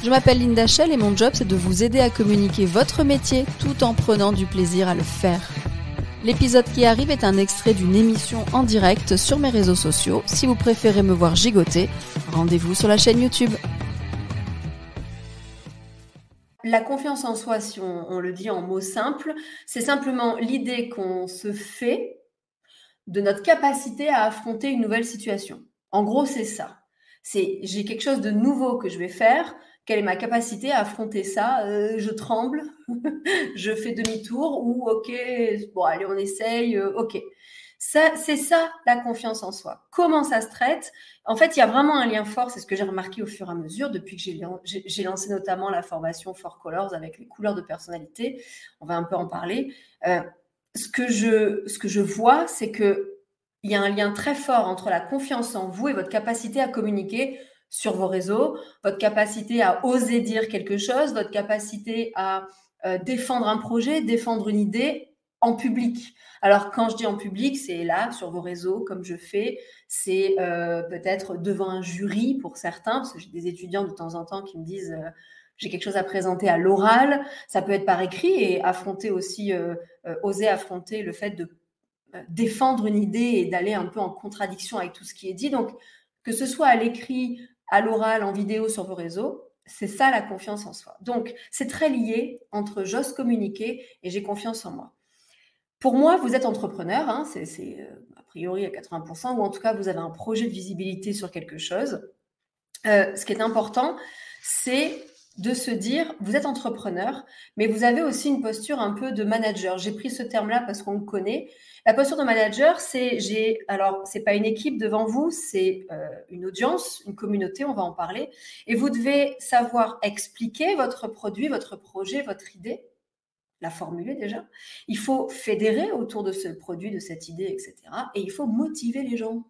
Je m'appelle Linda Shell et mon job c'est de vous aider à communiquer votre métier tout en prenant du plaisir à le faire. L'épisode qui arrive est un extrait d'une émission en direct sur mes réseaux sociaux. Si vous préférez me voir gigoter, rendez-vous sur la chaîne YouTube. La confiance en soi, si on, on le dit en mots simples, c'est simplement l'idée qu'on se fait de notre capacité à affronter une nouvelle situation. En gros, c'est ça. C'est j'ai quelque chose de nouveau que je vais faire, quelle est ma capacité à affronter ça euh, Je tremble, je fais demi-tour ou ok, bon allez on essaye, euh, ok. C'est ça la confiance en soi. Comment ça se traite? En fait, il y a vraiment un lien fort. C'est ce que j'ai remarqué au fur et à mesure depuis que j'ai lancé notamment la formation For Colors avec les couleurs de personnalité. On va un peu en parler. Euh, ce que je, ce que je vois, c'est que il y a un lien très fort entre la confiance en vous et votre capacité à communiquer sur vos réseaux, votre capacité à oser dire quelque chose, votre capacité à euh, défendre un projet, défendre une idée en public. Alors quand je dis en public, c'est là, sur vos réseaux, comme je fais, c'est euh, peut-être devant un jury pour certains, parce que j'ai des étudiants de temps en temps qui me disent euh, j'ai quelque chose à présenter à l'oral, ça peut être par écrit et affronter aussi, oser affronter le fait de défendre une idée et d'aller un peu en contradiction avec tout ce qui est dit. Donc, que ce soit à l'écrit, à l'oral, en vidéo sur vos réseaux. C'est ça la confiance en soi. Donc, c'est très lié entre j'ose communiquer et j'ai confiance en moi. Pour moi, vous êtes entrepreneur, hein, c'est euh, a priori à 80%, ou en tout cas, vous avez un projet de visibilité sur quelque chose. Euh, ce qui est important, c'est de se dire, vous êtes entrepreneur, mais vous avez aussi une posture un peu de manager. J'ai pris ce terme-là parce qu'on le connaît. La posture de manager, c'est, j'ai, alors, c'est pas une équipe devant vous, c'est euh, une audience, une communauté, on va en parler. Et vous devez savoir expliquer votre produit, votre projet, votre idée, la formuler déjà. Il faut fédérer autour de ce produit, de cette idée, etc. Et il faut motiver les gens.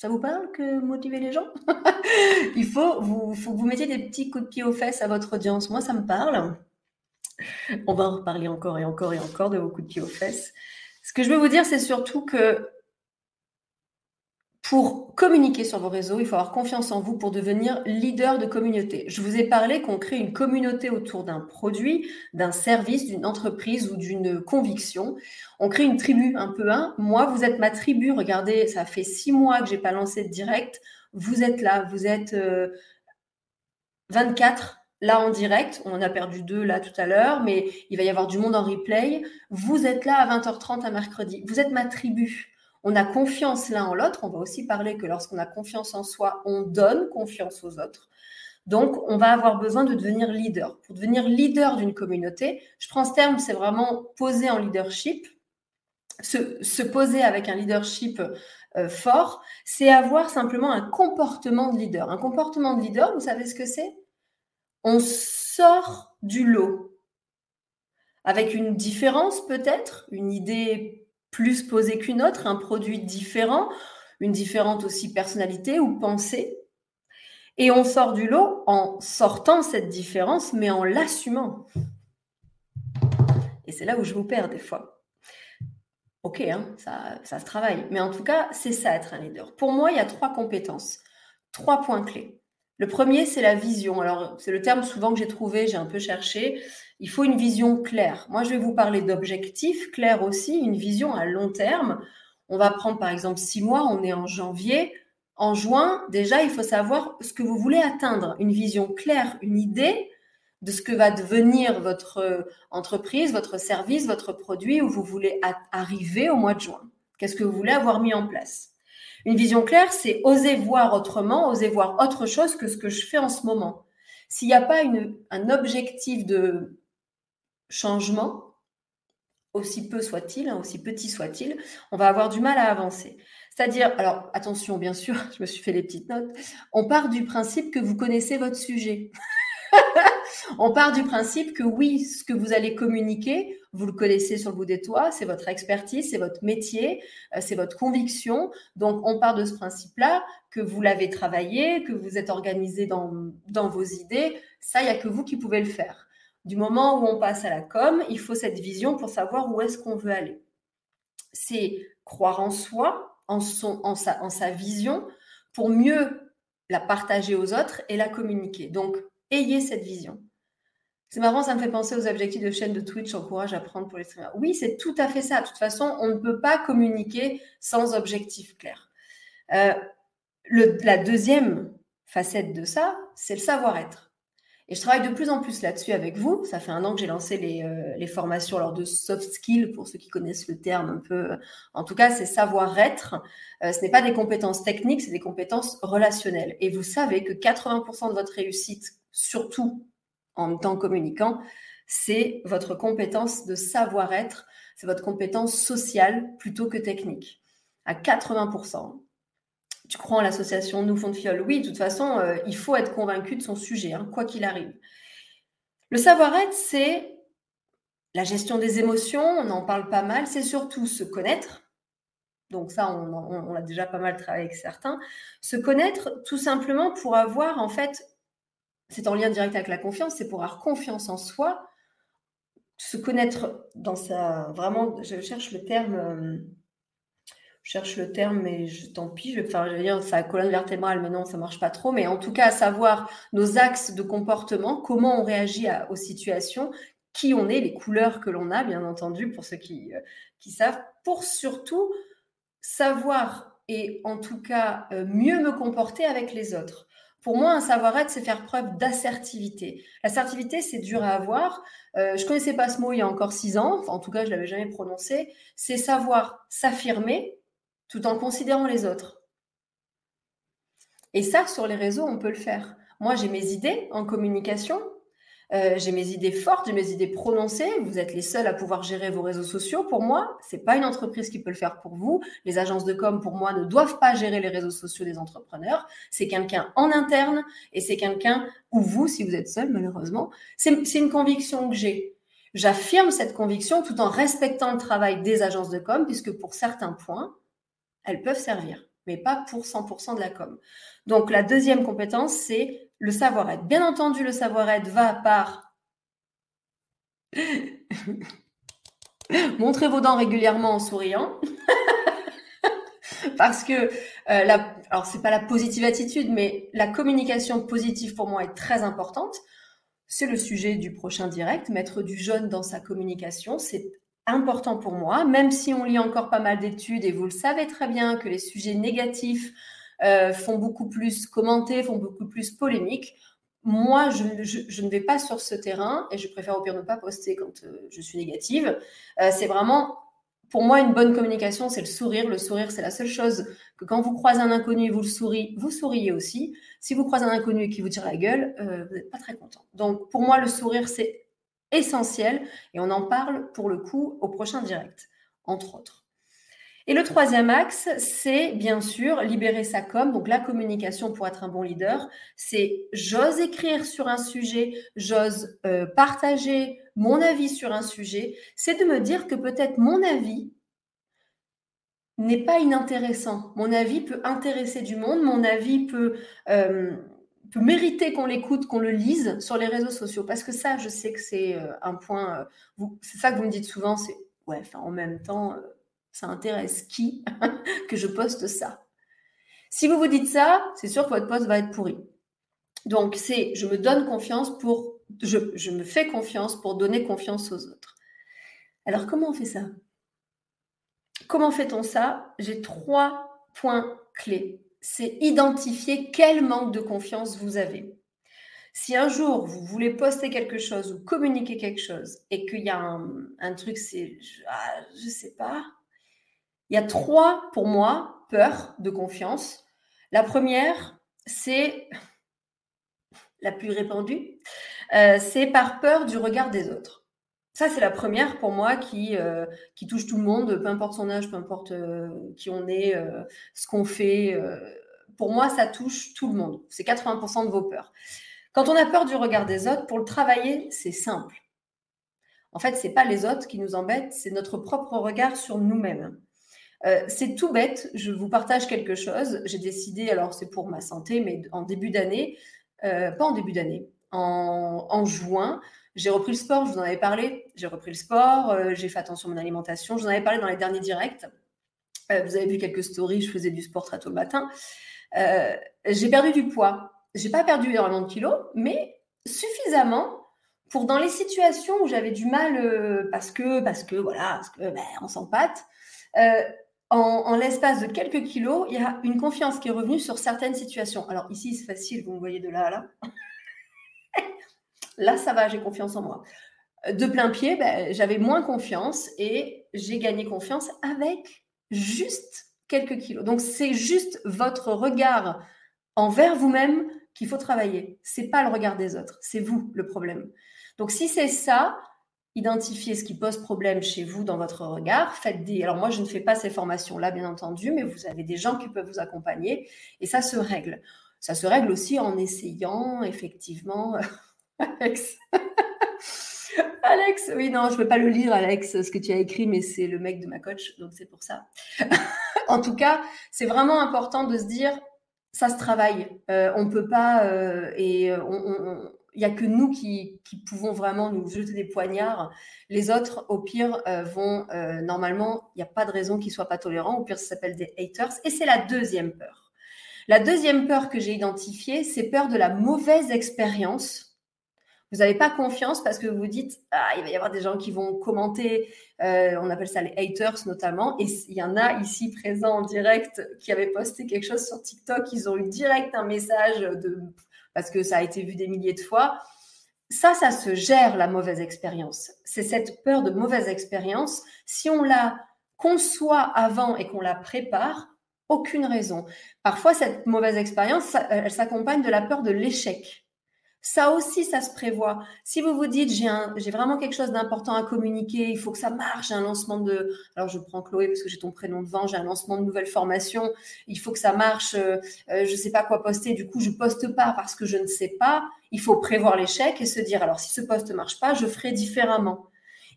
Ça vous parle que motiver les gens? Il faut vous, faut que vous mettiez des petits coups de pied aux fesses à votre audience. Moi, ça me parle. On va en reparler encore et encore et encore de vos coups de pied aux fesses. Ce que je veux vous dire, c'est surtout que pour communiquer sur vos réseaux, il faut avoir confiance en vous pour devenir leader de communauté. Je vous ai parlé qu'on crée une communauté autour d'un produit, d'un service, d'une entreprise ou d'une conviction. On crée une tribu un peu un. Moi, vous êtes ma tribu. Regardez, ça fait six mois que j'ai pas lancé de direct. Vous êtes là, vous êtes 24 euh, là en direct. On en a perdu deux là tout à l'heure, mais il va y avoir du monde en replay. Vous êtes là à 20h30 à mercredi. Vous êtes ma tribu. On a confiance l'un en l'autre. On va aussi parler que lorsqu'on a confiance en soi, on donne confiance aux autres. Donc, on va avoir besoin de devenir leader. Pour devenir leader d'une communauté, je prends ce terme, c'est vraiment poser en leadership. Se, poser avec un leadership euh, fort, c'est avoir simplement un comportement de leader. Un comportement de leader, vous savez ce que c'est? On sort du lot avec une différence peut-être, une idée plus posée qu'une autre, un produit différent, une différente aussi personnalité ou pensée. Et on sort du lot en sortant cette différence, mais en l'assumant. Et c'est là où je vous perds des fois. Ok, hein, ça, ça se travaille. Mais en tout cas, c'est ça être un leader. Pour moi, il y a trois compétences, trois points clés. Le premier, c'est la vision. Alors, c'est le terme souvent que j'ai trouvé, j'ai un peu cherché. Il faut une vision claire. Moi, je vais vous parler d'objectifs clairs aussi, une vision à long terme. On va prendre par exemple six mois, on est en janvier. En juin, déjà, il faut savoir ce que vous voulez atteindre, une vision claire, une idée de ce que va devenir votre entreprise, votre service, votre produit, où vous voulez arriver au mois de juin. Qu'est-ce que vous voulez avoir mis en place? Une vision claire, c'est oser voir autrement, oser voir autre chose que ce que je fais en ce moment. S'il n'y a pas un objectif de changement, aussi peu soit-il, hein, aussi petit soit-il, on va avoir du mal à avancer. C'est-à-dire, alors attention, bien sûr, je me suis fait les petites notes, on part du principe que vous connaissez votre sujet. on part du principe que oui, ce que vous allez communiquer, vous le connaissez sur le bout des toits, c'est votre expertise, c'est votre métier, euh, c'est votre conviction. Donc, on part de ce principe-là, que vous l'avez travaillé, que vous êtes organisé dans, dans vos idées. Ça, il n'y a que vous qui pouvez le faire. Du moment où on passe à la com, il faut cette vision pour savoir où est-ce qu'on veut aller. C'est croire en soi, en, sa, vision, pour mieux la partager aux autres et la communiquer. Donc, ayez cette vision. C'est marrant, ça me fait penser aux objectifs de chaîne de Twitch, encourage à prendre pour les streamers. Oui, c'est tout à fait ça. De toute façon, on ne peut pas communiquer sans objectif clair. Euh, la deuxième facette de ça, c'est le savoir-être. Et je travaille de plus en plus là-dessus avec vous. Ça fait un an que j'ai lancé les, euh, formations alors de soft skills, pour ceux qui connaissent le terme un peu. En tout cas, c'est savoir-être. Euh, ce n'est pas des compétences techniques, c'est des compétences relationnelles. Et vous savez que 80% de votre réussite, surtout en tant communicant, c'est votre compétence de savoir-être, c'est votre compétence sociale plutôt que technique. À 80% tu crois en l'association Nous Fonds de Fiole Oui, de toute façon, euh, il faut être convaincu de son sujet, hein, quoi qu'il arrive. Le savoir-être, c'est la gestion des émotions, on en parle pas mal, c'est surtout se connaître. Donc ça, on, on, a déjà pas mal travaillé avec certains. Se connaître tout simplement pour avoir, en fait, c'est en lien direct avec la confiance, c'est pour avoir confiance en soi, se connaître dans sa... Vraiment, je cherche le terme... Je cherche le terme, mais tant pis, je vais faire, dire sa colonne vertébrale, mais non, ça marche pas trop. Mais en tout cas, à savoir nos axes de comportement, comment on réagit aux situations, qui on est, les couleurs que l'on a, bien entendu, pour ceux qui, euh, qui savent, pour surtout savoir et en tout cas euh, mieux me comporter avec les autres. Pour moi, un savoir-être, c'est faire preuve d'assertivité. L'assertivité, c'est dur à avoir. Euh, je connaissais pas ce mot il y a encore six ans, en tout cas, je l'avais jamais prononcé. C'est savoir s'affirmer, tout en considérant les autres. Et ça, sur les réseaux, on peut le faire. Moi, j'ai mes idées en communication, euh, j'ai mes idées fortes, j'ai mes idées prononcées. Vous êtes les seuls à pouvoir gérer vos réseaux sociaux. Pour moi, c'est pas une entreprise qui peut le faire pour vous. Les agences de com, pour moi, ne doivent pas gérer les réseaux sociaux des entrepreneurs. C'est quelqu'un en interne et c'est quelqu'un ou vous, si vous êtes seul, malheureusement. C'est une conviction que j'ai. J'affirme cette conviction tout en respectant le travail des agences de com, puisque pour certains points, elles peuvent servir, mais pas pour 100% de la com. Donc la deuxième compétence, c'est le savoir-être. Bien entendu, le savoir-être va par montrer vos dents régulièrement en souriant. Parce que, euh, la, alors pas la positive attitude, mais la communication positive pour moi est très importante. C'est le sujet du prochain direct, mettre du jaune dans sa communication. C'est important pour moi, même si on lit encore pas mal d'études et vous le savez très bien que les sujets négatifs euh, font beaucoup plus commenter, font beaucoup plus polémique. Moi, je, ne vais pas sur ce terrain et je préfère au pire ne pas poster quand euh, je suis négative. Euh, c'est vraiment, pour moi, une bonne communication, c'est le sourire. Le sourire, c'est la seule chose que quand vous croisez un inconnu et vous le souriez, vous souriez aussi. Si vous croisez un inconnu qui vous tire la gueule, vous n'êtes pas très content. Donc, pour moi, le sourire, c'est essentiel et on en parle pour le coup au prochain direct, entre autres. Et le troisième axe, c'est bien sûr libérer sa com. Donc la communication pour être un bon leader, c'est j'ose écrire sur un sujet, j'ose euh, partager mon avis sur un sujet. C'est de me dire que peut-être mon avis n'est pas inintéressant. Mon avis peut intéresser du monde, mon avis peut euh, peut mériter qu'on l'écoute, qu'on le lise sur les réseaux sociaux. Parce que ça, je sais que c'est euh, un point. Euh, c'est ça que vous me dites souvent c'est ouais, en même temps, euh, ça intéresse qui que je poste ça Si vous vous dites ça, c'est sûr que votre poste va être pourri. Donc, c'est je me donne confiance pour. Je, je me fais confiance pour donner confiance aux autres. Alors, comment on fait ça? Comment fait-on ça? J'ai trois points clés c'est identifier quel manque de confiance vous avez. Si un jour vous voulez poster quelque chose ou communiquer quelque chose et qu'il y a un, truc, c'est, je, ah, sais pas, il y a trois pour moi peurs de confiance. La première, c'est la plus répandue, euh, c'est par peur du regard des autres. Ça, c'est la première pour moi qui, euh, qui touche tout le monde, peu importe son âge, peu importe euh, qui on est, euh, ce qu'on fait. pour moi, ça touche tout le monde. C'est 80% de vos peurs. Quand on a peur du regard des autres, pour le travailler, c'est simple. En fait, c'est pas les autres qui nous embêtent, c'est notre propre regard sur nous-mêmes. C'est tout bête, je vous partage quelque chose. J'ai décidé, alors c'est pour ma santé, mais en début d'année, pas en début d'année, en, juin, j'ai repris le sport, je vous en avais parlé. J'ai repris le sport, euh, j'ai fait attention à mon alimentation, je vous en avais parlé dans les derniers directs. vous avez vu quelques stories, je faisais du sport très tôt le matin. j'ai perdu du poids. J'ai pas perdu énormément de kilos, mais suffisamment pour dans les situations où j'avais du mal parce que parce que voilà parce que ben, on s'empâte en, l'espace de quelques kilos, il y a une confiance qui est revenue sur certaines situations. Alors ici, c'est facile, vous me voyez de là à là. Là, ça va, j'ai confiance en moi. De plein pied, ben, j'avais moins confiance et j'ai gagné confiance avec juste quelques kilos. Donc c'est juste votre regard envers vous-même qu'il faut travailler. C'est pas le regard des autres, c'est vous le problème. Donc si c'est ça, identifiez ce qui pose problème chez vous dans votre regard. Faites des. Alors moi, je ne fais pas ces formations-là, bien entendu, mais vous avez des gens qui peuvent vous accompagner et ça se règle. Ça se règle aussi en essayant, effectivement. Alex. Alex, oui, non, je ne peux pas le lire, Alex, ce que tu as écrit, mais c'est le mec de ma coach, donc c'est pour ça. en tout cas, c'est vraiment important de se dire, ça se travaille. Euh, on ne peut pas, euh, et euh, il n'y a que nous qui, pouvons vraiment nous jeter des poignards. Les autres, au pire, vont normalement, il n'y a pas de raison qu'ils ne soient pas tolérants. Au pire, ça s'appelle des haters. Et c'est la deuxième peur. La deuxième peur que j'ai identifiée, c'est peur de la mauvaise expérience. Vous n'avez pas confiance parce que vous dites, ah, il va y avoir des gens qui vont commenter, euh, on appelle ça les haters notamment, et il y en a ici présents en direct qui avaient posté quelque chose sur TikTok, ils ont eu direct un message de parce que ça a été vu des milliers de fois. Ça, ça se gère la mauvaise expérience. C'est cette peur de mauvaise expérience. Si on la conçoit avant et qu'on la prépare, aucune raison. Parfois, cette mauvaise expérience, elle s'accompagne de la peur de l'échec. Ça aussi, ça se prévoit. Si vous vous dites, j'ai vraiment quelque chose d'important à communiquer, il faut que ça marche, j'ai un lancement de, alors je prends Chloé parce que j'ai ton prénom devant, j'ai un lancement de nouvelle formation, il faut que ça marche, euh, euh, je ne sais pas quoi poster, du coup je poste pas parce que je ne sais pas. Il faut prévoir l'échec et se dire, alors si ce poste ne marche pas, je ferai différemment.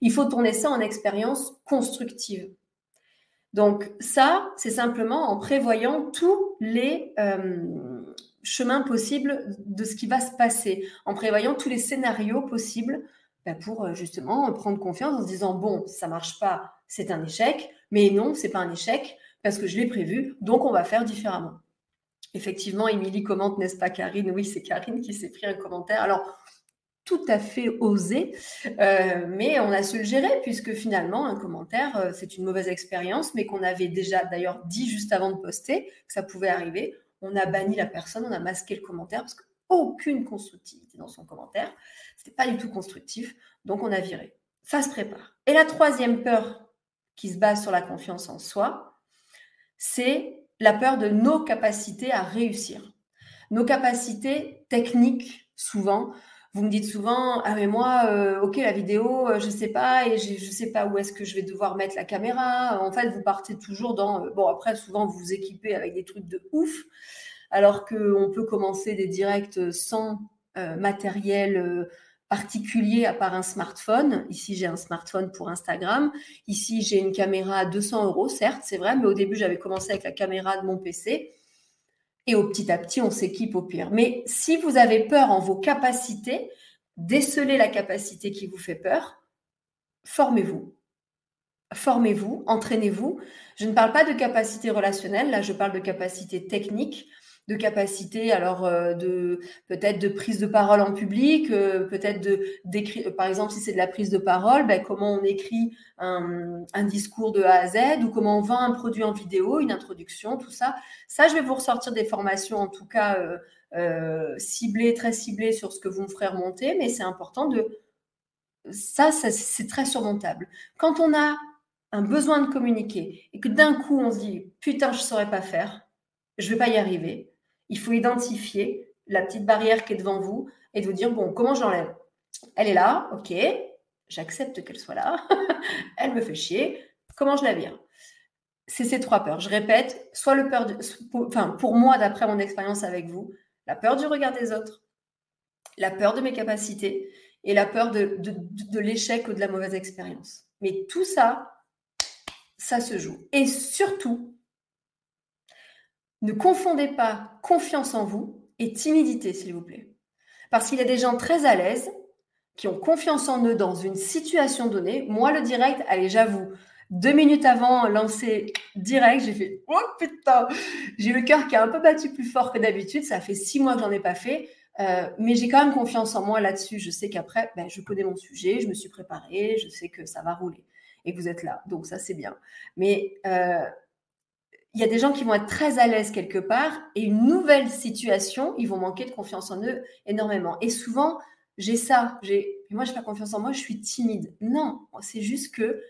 Il faut tourner ça en expérience constructive. Donc ça, c'est simplement en prévoyant tous les euh, chemin possible de ce qui va se passer, en prévoyant tous les scénarios possibles bah, pour euh, justement prendre confiance en se disant bon, ça marche pas, c'est un échec, mais non, c'est pas un échec parce que je l'ai prévu, donc on va faire différemment. Effectivement, Émilie commente, n'est-ce pas Karine? Oui, c'est Karine qui s'est pris un commentaire. Alors, tout à fait osé, euh, mais on a su le gérer puisque finalement, un commentaire, euh, c'est une mauvaise expérience, mais qu'on avait déjà d'ailleurs dit juste avant de poster que ça pouvait arriver on a banni la personne, on a masqué le commentaire parce qu'aucune constructivité dans son commentaire. Ce n'était pas du tout constructif, donc on a viré. Ça se prépare. Et la troisième peur qui se base sur la confiance en soi, c'est la peur de nos capacités à réussir. Nos capacités techniques, souvent, vous me dites souvent, ah mais moi, euh, ok, la vidéo, euh, je sais pas, et je sais pas où est-ce que je vais devoir mettre la caméra. En fait, vous partez toujours dans, euh, bon après, souvent vous vous équipez avec des trucs de ouf, alors qu'on peut commencer des directs sans matériel particulier à part un smartphone. Ici, j'ai un smartphone pour Instagram. Ici, j'ai une caméra à 200 euros, certes, c'est vrai, mais au début, j'avais commencé avec la caméra de mon PC. Et au petit à petit, on s'équipe au pire. Mais si vous avez peur en vos capacités, décelez la capacité qui vous fait peur, formez-vous. Formez-vous, entraînez-vous. Je ne parle pas de capacité relationnelle, là je parle de capacité technique de capacité, alors euh, de peut-être de prise de parole en public, euh, peut-être de d'écrire, par exemple si c'est de la prise de parole, ben, comment on écrit un, un, discours de A à Z ou comment on vend un produit en vidéo, une introduction, tout ça. Ça, je vais vous ressortir des formations en tout cas euh, ciblées, très ciblées sur ce que vous me ferez remonter, mais c'est important de ça, ça c'est très surmontable. Quand on a un besoin de communiquer et que d'un coup on se dit putain je saurais pas faire, je vais pas y arriver il faut identifier la petite barrière qui est devant vous et vous dire, bon, comment j'enlève Elle est là, ok, j'accepte qu'elle soit là, elle me fait chier, comment je la vire? C'est ces trois peurs. Je répète, soit le peur, enfin, pour moi, d'après mon expérience avec vous, la peur du regard des autres, la peur de mes capacités et la peur de, de l'échec ou de la mauvaise expérience. Mais tout ça, ça se joue. Et surtout, ne confondez pas confiance en vous et timidité, s'il vous plaît. Parce qu'il y a des gens très à l'aise qui ont confiance en eux dans une situation donnée. Moi, le direct, allez, j'avoue, deux minutes avant lancer direct, j'ai fait Oh putain J'ai le cœur qui a un peu battu plus fort que d'habitude. Ça fait six mois que j'en ai pas fait. Euh, mais j'ai quand même confiance en moi là-dessus. Je sais qu'après, ben, je connais mon sujet, je me suis préparée, je sais que ça va rouler et vous êtes là. Donc ça, c'est bien. Mais euh, il y a des gens qui vont être très à l'aise quelque part et une nouvelle situation, ils vont manquer de confiance en eux énormément. Et souvent, j'ai ça. Moi, je n'ai pas confiance en moi, je suis timide. Non, c'est juste que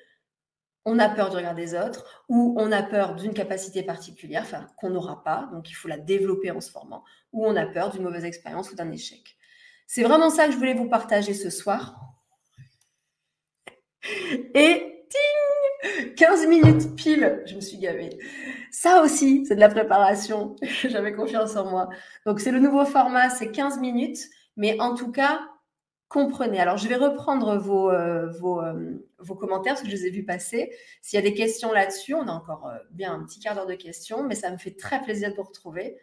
on a peur du regard des autres ou on a peur d'une capacité particulière, qu'on n'aura pas, donc il faut la développer en se formant, ou on a peur d'une mauvaise expérience ou d'un échec. C'est vraiment ça que je voulais vous partager ce soir. Et ting 15 minutes pile, je me suis gavée. Ça aussi, c'est de la préparation. J'avais confiance en moi. Donc, c'est le nouveau format, c'est 15 minutes. Mais en tout cas, comprenez. Alors, je vais reprendre vos, euh, vos, euh, vos, commentaires, parce que je les ai vus passer. S'il y a des questions là-dessus, on a encore euh, bien un petit quart d'heure de questions, mais ça me fait très plaisir de vous retrouver.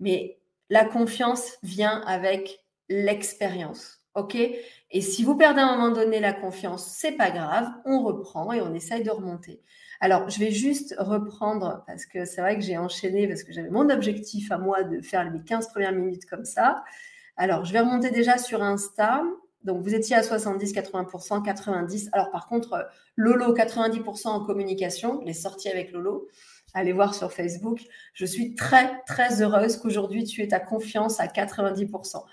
Mais la confiance vient avec l'expérience. OK? Et si vous perdez à un moment donné la confiance, c'est pas grave, on reprend et on essaye de remonter. Alors, je vais juste reprendre parce que c'est vrai que j'ai enchaîné parce que j'avais mon objectif à moi de faire les 15 premières minutes comme ça. Alors, je vais remonter déjà sur Insta. Donc, vous étiez à 70, 80%, 90. Alors, par contre, Lolo, 90% en communication, les sorties avec Lolo. Allez voir sur Facebook. Je suis très, très heureuse qu'aujourd'hui, tu aies ta confiance à 90%.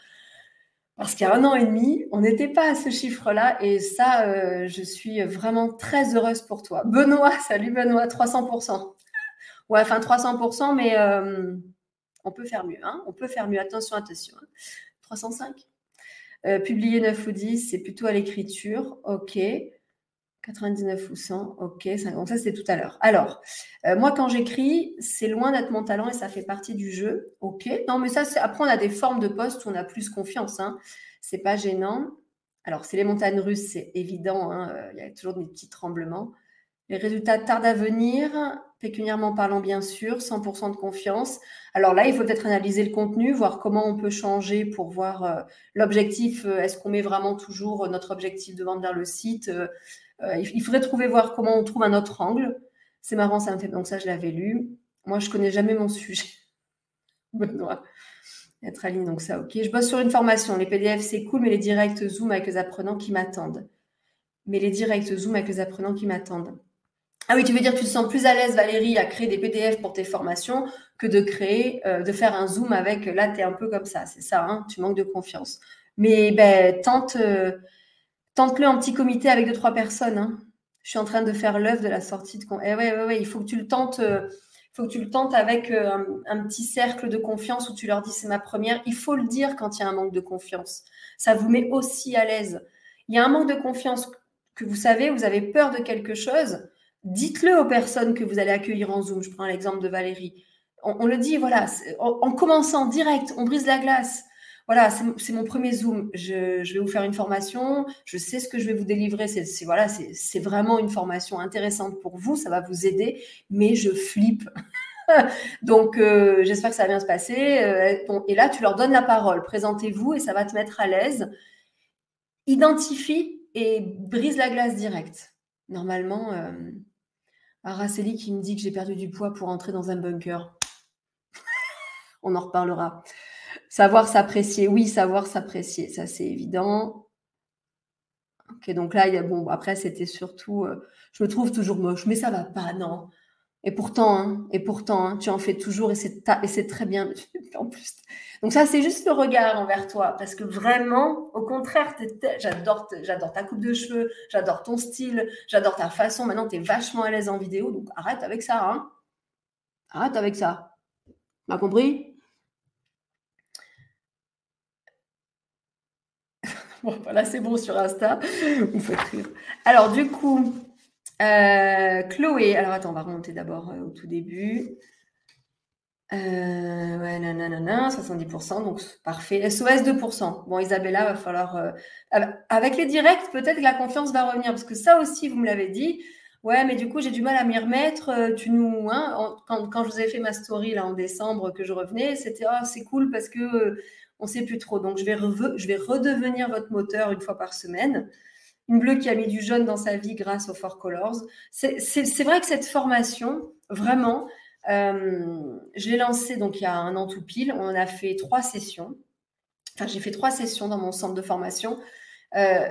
Parce qu'il y a un an et demi, on n'était pas à ce chiffre-là et ça, euh, je suis vraiment très heureuse pour toi. Benoît, salut Benoît, 300%. Ouais, enfin 300%, mais euh, on peut faire mieux. Hein on peut faire mieux. Attention, attention. 305 hein. euh, Publier 9 ou 10, c'est plutôt à l'écriture. OK. 99 ou 100, ok, donc ça c'est tout à l'heure. Alors, euh, moi quand j'écris, c'est loin d'être mon talent et ça fait partie du jeu, ok. Non mais ça, après on a des formes de poste où on a plus confiance, hein. c'est pas gênant. Alors c'est les montagnes russes, c'est évident, hein. euh, il y a toujours des petits tremblements. Les résultats tardent à venir, pécuniairement parlant bien sûr, 100% de confiance. Alors là, il faut peut-être analyser le contenu, voir comment on peut changer pour voir euh, l'objectif. Est-ce qu'on met vraiment toujours notre objectif de vendre vers le site euh, il faudrait trouver, voir comment on trouve un autre angle. C'est marrant, ça me fait. Donc, ça, je l'avais lu. Moi, je connais jamais mon sujet. Benoît. Être aligné, donc ça, ok. Je bosse sur une formation. Les PDF, c'est cool, mais les directs Zoom avec les apprenants qui m'attendent. Mais les directs Zoom avec les apprenants qui m'attendent. Ah oui, tu veux dire, tu te sens plus à l'aise, Valérie, à créer des PDF pour tes formations que de créer, euh, de faire un Zoom avec. Là, tu es un peu comme ça, c'est ça, hein, tu manques de confiance. Mais ben, tente. Euh, Tente-le en petit comité avec deux, trois personnes. Hein. Je suis en train de faire l'œuvre de la sortie de. Eh ouais, il faut que tu le tentes. Euh, avec euh, un, petit cercle de confiance où tu leur dis c'est ma première. Il faut le dire quand il y a un manque de confiance. Ça vous met aussi à l'aise. Il y a un manque de confiance que vous savez, vous avez peur de quelque chose. Dites-le aux personnes que vous allez accueillir en Zoom. Je prends l'exemple de Valérie. On, le dit, voilà, en commençant direct, on brise la glace voilà, c'est mon premier Zoom. Je, vais vous faire une formation. Je sais ce que je vais vous délivrer. C'est voilà, c'est vraiment une formation intéressante pour vous. Ça va vous aider, mais je flippe. Donc, euh, j'espère que ça va bien se passer. Euh, et là, tu leur donnes la parole. Présentez-vous et ça va te mettre à l'aise. Identifie et brise la glace directe. Normalement, euh, Araceli qui me dit que j'ai perdu du poids pour entrer dans un bunker. On en reparlera. Savoir s'apprécier, oui, savoir s'apprécier, ça c'est évident. Ok, donc là, bon, après, c'était surtout, euh, je me trouve toujours moche, mais ça va pas, non. Et pourtant, hein, et pourtant, hein, tu en fais toujours et c'est, c'est très bien. en plus. Donc ça, c'est juste le regard envers toi, parce que vraiment, au contraire, j'adore, j'adore ta coupe de cheveux, j'adore ton style, j'adore ta façon. Maintenant, tu es vachement à l'aise en vidéo, donc arrête avec ça. Hein. Arrête avec ça. M'as compris? Bon, voilà, c'est bon sur Insta. Vous faites rire. Alors, du coup, euh, Chloé. Alors, attends, on va remonter d'abord euh, au tout début. Euh, ouais, nanana, 70%, donc parfait. SOS 2%. Bon, Isabella, va falloir. Euh, avec les directs, peut-être que la confiance va revenir, parce que ça aussi, vous me l'avez dit. Ouais, mais du coup, j'ai du mal à m'y remettre. Tu nous, hein, quand, quand, je vous ai fait ma story là en décembre que je revenais, c'était oh, c'est cool parce que on sait plus trop. Donc, je vais, je vais redevenir votre moteur une fois par semaine. Une bleue qui a mis du jaune dans sa vie grâce aux Four Colors. C'est vrai que cette formation, vraiment, euh, je l'ai lancée donc il y a un an tout pile. On a fait trois sessions. Enfin, j'ai fait trois sessions dans mon centre de formation. Euh,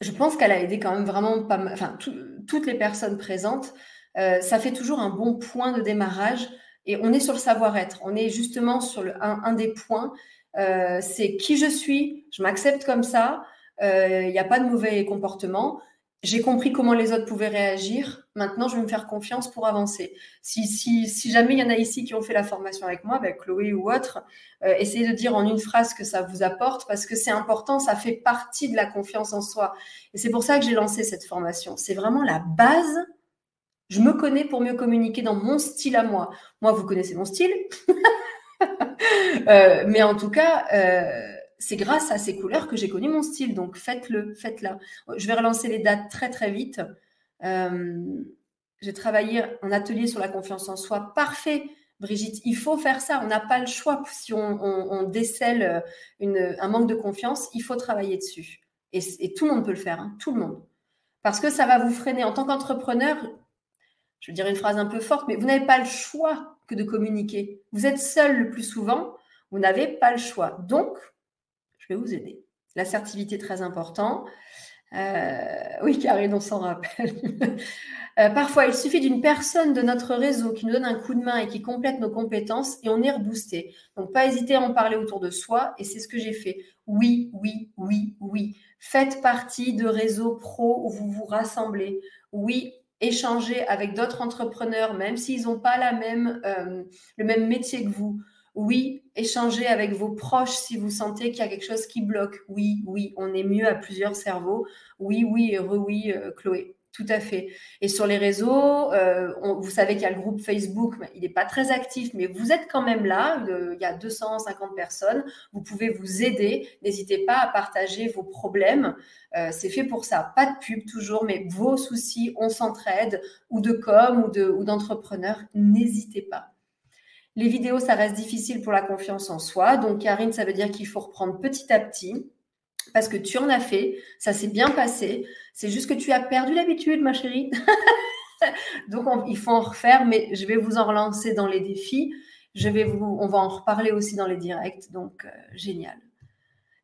je pense qu'elle a aidé quand même vraiment pas mal, enfin, toutes les personnes présentes. Euh, ça fait toujours un bon point de démarrage et on est sur le savoir-être. On est justement sur le, un, des points. C'est qui je suis, je m'accepte comme ça, il n'y a pas de mauvais comportement j'ai compris comment les autres pouvaient réagir. Maintenant, je vais me faire confiance pour avancer. Si, jamais il y en a ici qui ont fait la formation avec moi, ben Chloé ou autre, euh, essayez de dire en une phrase que ça vous apporte parce que c'est important, ça fait partie de la confiance en soi. Et c'est pour ça que j'ai lancé cette formation. C'est vraiment la base. Je me connais pour mieux communiquer dans mon style à moi. Moi, vous connaissez mon style. euh, mais en tout cas, euh, c'est grâce à ces couleurs que j'ai connu mon style. Donc faites-le, faites-la. Je vais relancer les dates très très vite. Euh, j'ai travaillé en atelier sur la confiance en soi. Parfait, Brigitte. Il faut faire ça. On n'a pas le choix. Si on, décèle un manque de confiance, il faut travailler dessus. Et, tout le monde peut le faire, hein, tout le monde. Parce que ça va vous freiner. En tant qu'entrepreneur, je veux dire une phrase un peu forte, mais vous n'avez pas le choix que de communiquer. Vous êtes seul le plus souvent. Vous n'avez pas le choix. Donc, je vais vous aider. L'assertivité, très important. Euh, oui, Karine, on s'en rappelle. Euh, parfois, il suffit d'une personne de notre réseau qui nous donne un coup de main et qui complète nos compétences et on est reboosté. Donc, pas hésiter à en parler autour de soi et c'est ce que j'ai fait. Oui, oui, oui, oui. Faites partie de réseaux pro où vous vous rassemblez. Oui, échangez avec d'autres entrepreneurs, même s'ils n'ont pas la même, euh, le même métier que vous. Oui, échanger avec vos proches si vous sentez qu'il y a quelque chose qui bloque. Oui, oui, on est mieux à plusieurs cerveaux. Oui, oui, heureux, oui, euh, Chloé. Tout à fait. Et sur les réseaux, euh, vous savez qu'il y a le groupe Facebook, il n'est pas très actif, mais vous êtes quand même là. il y a 250 personnes. Vous pouvez vous aider. N'hésitez pas à partager vos problèmes. Euh, c'est fait pour ça. Pas de pub toujours, mais vos soucis, on s'entraide, ou de com, ou d'entrepreneurs. N'hésitez pas. Les vidéos, ça reste difficile pour la confiance en soi. Donc, Karine, ça veut dire qu'il faut reprendre petit à petit parce que tu en as fait, ça s'est bien passé. C'est juste que tu as perdu l'habitude, ma chérie. Donc, il faut en refaire, mais je vais vous en relancer dans les défis. Je vais vous, on va en reparler aussi dans les directs. Donc, euh, génial.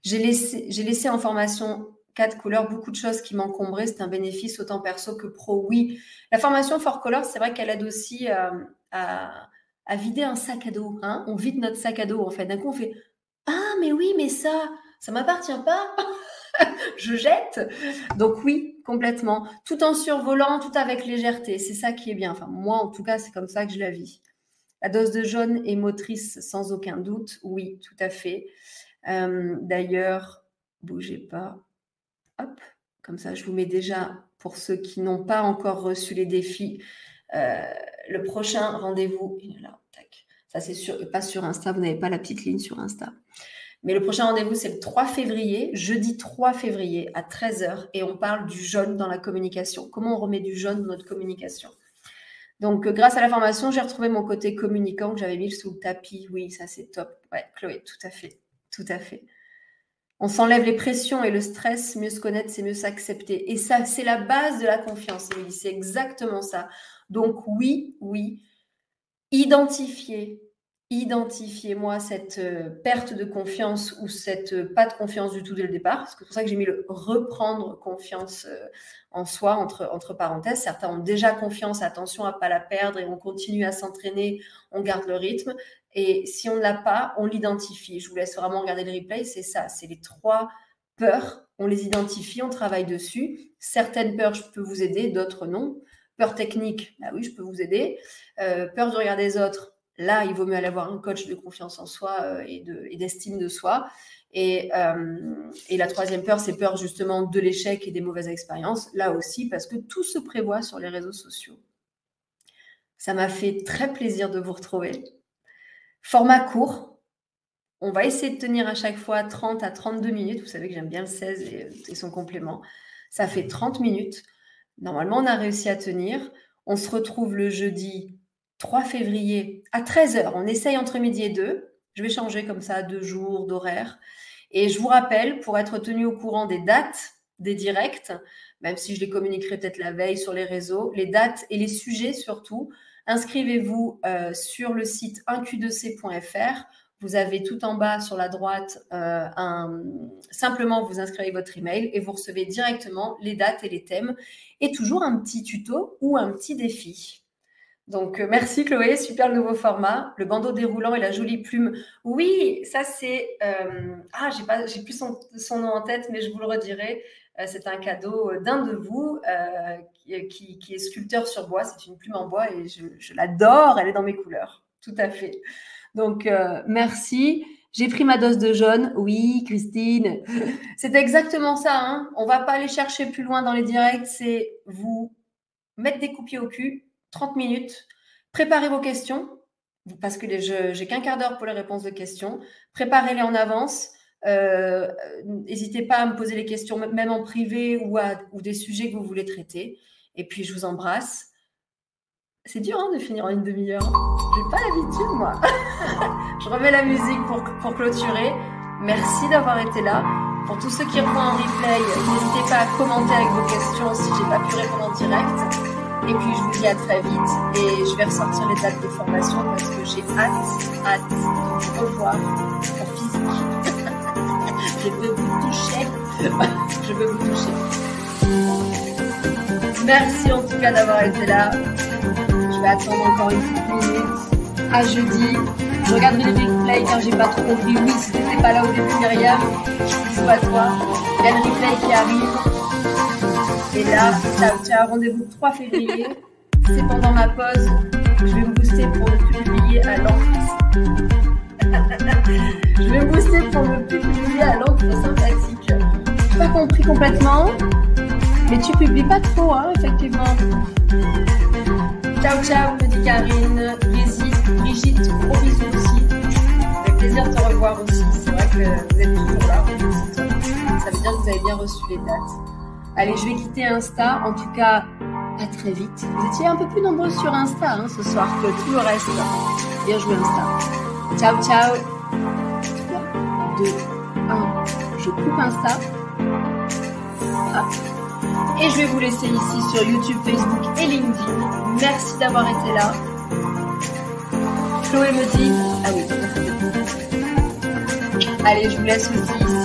J'ai laissé, laissé en formation quatre couleurs beaucoup de choses qui m'encombraient. C'est un bénéfice autant perso que pro. Oui, la formation Four Colors, c'est vrai qu'elle aide aussi euh, à à vider un sac à dos. Hein on vide notre sac à dos, en fait. D'un coup, on fait Ah, mais oui, mais ça, ça m'appartient pas. je jette. Donc oui, complètement. Tout en survolant, tout avec légèreté. C'est ça qui est bien. Enfin, moi, en tout cas, c'est comme ça que je la vis. La dose de jaune est motrice sans aucun doute. Oui, tout à fait. Euh, d'ailleurs, bougez pas. Hop, comme ça, je vous mets déjà, pour ceux qui n'ont pas encore reçu les défis, euh, le prochain rendez-vous. Ça, c'est sûr, pas sur Insta, vous n'avez pas la petite ligne sur Insta. Mais le prochain rendez-vous, c'est le 3 février, jeudi 3 février à 13h, et on parle du jaune dans la communication. Comment on remet du jaune dans notre communication? Donc, euh, grâce à la formation, j'ai retrouvé mon côté communicant que j'avais mis sous le tapis. Oui, ça, c'est top. Ouais, Chloé, tout à fait. Tout à fait. On s'enlève les pressions et le stress, mieux se connaître, c'est mieux s'accepter. Et ça, c'est la base de la confiance, C'est exactement ça. Donc oui, oui, identifier, identifiez-moi cette euh, perte de confiance ou cette euh, pas de confiance du tout dès le départ. C'est pour ça que j'ai mis le reprendre confiance euh, en soi entre, parenthèses. Certains ont déjà confiance, attention à ne pas la perdre et on continue à s'entraîner, on garde le rythme. Et si on ne l'a pas, on l'identifie. Je vous laisse vraiment regarder le replay. C'est ça, c'est les trois peurs. On les identifie, on travaille dessus. Certaines peurs, je peux vous aider, d'autres non. Peur technique, bah oui, je peux vous aider. Peur de regarder les autres, là, il vaut mieux aller avoir un coach de confiance en soi euh, et d'estime de, soi. Et, euh, et, la troisième peur, c'est peur justement de l'échec et des mauvaises expériences. Là aussi, parce que tout se prévoit sur les réseaux sociaux. Ça m'a fait très plaisir de vous retrouver. Format court. On va essayer de tenir à chaque fois 30 à 32 minutes. Vous savez que j'aime bien le 16 et, son complément. Ça fait 30 minutes. Normalement, on a réussi à tenir. On se retrouve le jeudi 3 février à 13h. On essaye entre midi et 2. Je vais changer comme ça deux jours d'horaire. Et je vous rappelle, pour être tenu au courant des dates des directs, même si je les communiquerai peut-être la veille sur les réseaux, les dates et les sujets surtout, inscrivez-vous euh, sur le site 1q2c.fr. Vous avez tout en bas sur la droite euh, un simplement vous inscrivez votre email et vous recevez directement les dates et les thèmes et toujours un petit tuto ou un petit défi. Donc, euh, merci Chloé, super le nouveau format. Le bandeau déroulant et la jolie plume. Oui, ça c'est. Euh, ah, j'ai pas, j'ai plus son, nom en tête, mais je vous le redirai. Euh, c'est un cadeau d'un de vous qui, est sculpteur sur bois. C'est une plume en bois et je, l'adore. Elle est dans mes couleurs. Tout à fait. Donc, merci. J'ai pris ma dose de jaune. Oui, Christine. C'est exactement ça. Hein. On va pas aller chercher plus loin dans les directs. C'est vous mettre des coupiers au cul 30 minutes. Préparez vos questions, parce que j'ai qu'un quart d'heure pour les réponses de questions. Préparez-les en avance. Euh, n'hésitez pas à me poser les questions, même en privé ou, des sujets que vous voulez traiter. Et puis, je vous embrasse. C'est dur hein, de finir en une demi-heure. J'ai pas l'habitude, moi. je remets la musique pour, pour clôturer. Merci d'avoir été là. Pour tous ceux qui revoient en replay, n'hésitez pas à commenter avec vos questions si j'ai pas pu répondre en direct. Et puis je vous dis à très vite et je vais ressortir les dates de formation parce que j'ai hâte, hâte de vous revoir en physique. je veux vous toucher. je veux vous toucher. Merci en tout cas d'avoir été là. Je vais attendre encore une petite minute. À jeudi. Je regarderai les replays car j'ai pas trop compris. Oui, si t'étais pas là au début, Myriam, bisous à toi. Il y a le replay qui arrive. Et là, ciao, ciao, rendez-vous 3 février. C'est pendant ma pause. Je vais me booster pour plus publier à l'encre. je vais me booster pour plus publier à l'encre sympathique. pas compris complètement. Mais tu publies pas trop, hein, effectivement. Ciao, ciao, me dit Karine. Brigitte, Brigitte, gros bisous aussi. Avec plaisir de te revoir aussi. C'est vrai que vous êtes toujours là. Ça veut dire que vous avez bien reçu les dates. Allez, je vais quitter Insta. En tout cas, à très vite. Vous étiez un peu plus nombreux sur Insta hein, ce soir que tout le reste. Bien joué Insta. Ciao, ciao. 3, 2, 1. Je coupe Insta. Et je vais vous laisser ici sur YouTube, Facebook et LinkedIn. Merci d'avoir été là. Chloé me dit. Ah oui, Allez, je vous laisse aussi ici